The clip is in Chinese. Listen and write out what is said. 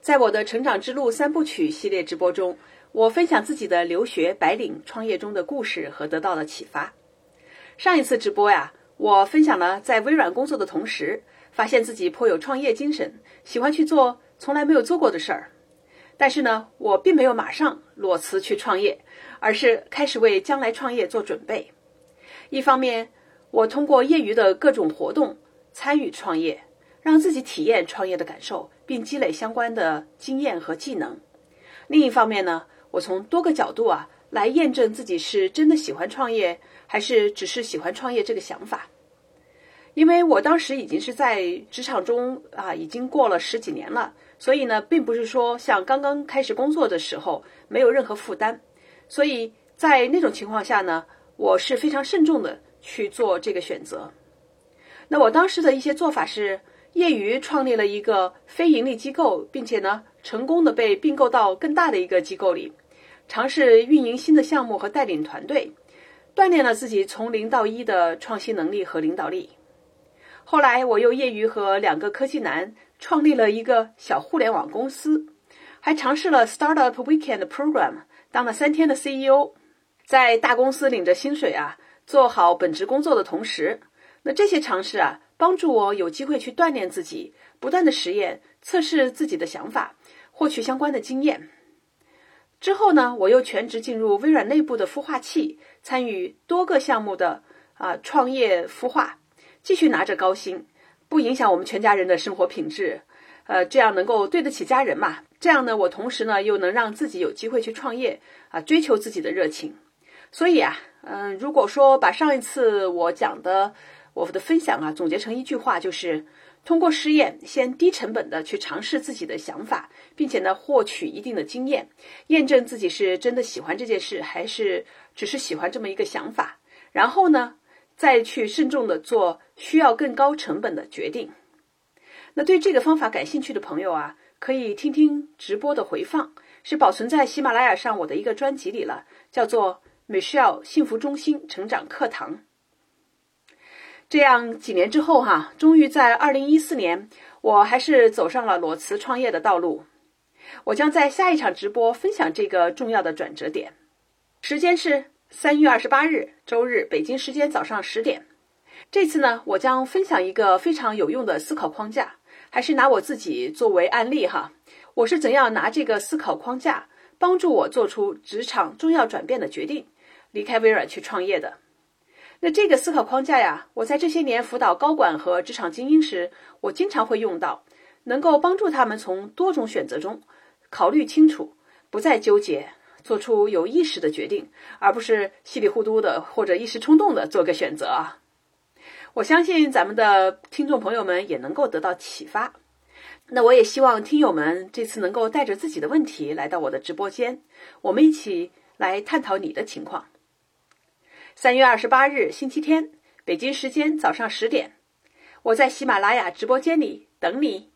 在我的成长之路三部曲系列直播中，我分享自己的留学、白领、创业中的故事和得到的启发。上一次直播呀，我分享了在微软工作的同时，发现自己颇有创业精神，喜欢去做从来没有做过的事儿。但是呢，我并没有马上裸辞去创业，而是开始为将来创业做准备。一方面，我通过业余的各种活动参与创业，让自己体验创业的感受。并积累相关的经验和技能。另一方面呢，我从多个角度啊来验证自己是真的喜欢创业，还是只是喜欢创业这个想法。因为我当时已经是在职场中啊，已经过了十几年了，所以呢，并不是说像刚刚开始工作的时候没有任何负担。所以在那种情况下呢，我是非常慎重的去做这个选择。那我当时的一些做法是。业余创立了一个非盈利机构，并且呢，成功的被并购到更大的一个机构里，尝试运营新的项目和带领团队，锻炼了自己从零到一的创新能力和领导力。后来，我又业余和两个科技男创立了一个小互联网公司，还尝试了 Startup Weekend Program，当了三天的 CEO，在大公司领着薪水啊，做好本职工作的同时，那这些尝试啊。帮助我有机会去锻炼自己，不断的实验、测试自己的想法，获取相关的经验。之后呢，我又全职进入微软内部的孵化器，参与多个项目的啊创业孵化，继续拿着高薪，不影响我们全家人的生活品质。呃，这样能够对得起家人嘛？这样呢，我同时呢又能让自己有机会去创业啊，追求自己的热情。所以啊，嗯，如果说把上一次我讲的。我的分享啊，总结成一句话，就是通过试验，先低成本的去尝试自己的想法，并且呢，获取一定的经验，验证自己是真的喜欢这件事，还是只是喜欢这么一个想法。然后呢，再去慎重的做需要更高成本的决定。那对这个方法感兴趣的朋友啊，可以听听直播的回放，是保存在喜马拉雅上我的一个专辑里了，叫做 Michelle 幸福中心成长课堂。这样几年之后，哈，终于在二零一四年，我还是走上了裸辞创业的道路。我将在下一场直播分享这个重要的转折点。时间是三月二十八日周日，北京时间早上十点。这次呢，我将分享一个非常有用的思考框架，还是拿我自己作为案例哈。我是怎样拿这个思考框架帮助我做出职场重要转变的决定，离开微软去创业的。那这个思考框架呀，我在这些年辅导高管和职场精英时，我经常会用到，能够帮助他们从多种选择中考虑清楚，不再纠结，做出有意识的决定，而不是稀里糊涂的或者一时冲动的做个选择啊。我相信咱们的听众朋友们也能够得到启发。那我也希望听友们这次能够带着自己的问题来到我的直播间，我们一起来探讨你的情况。三月二十八日，星期天，北京时间早上十点，我在喜马拉雅直播间里等你。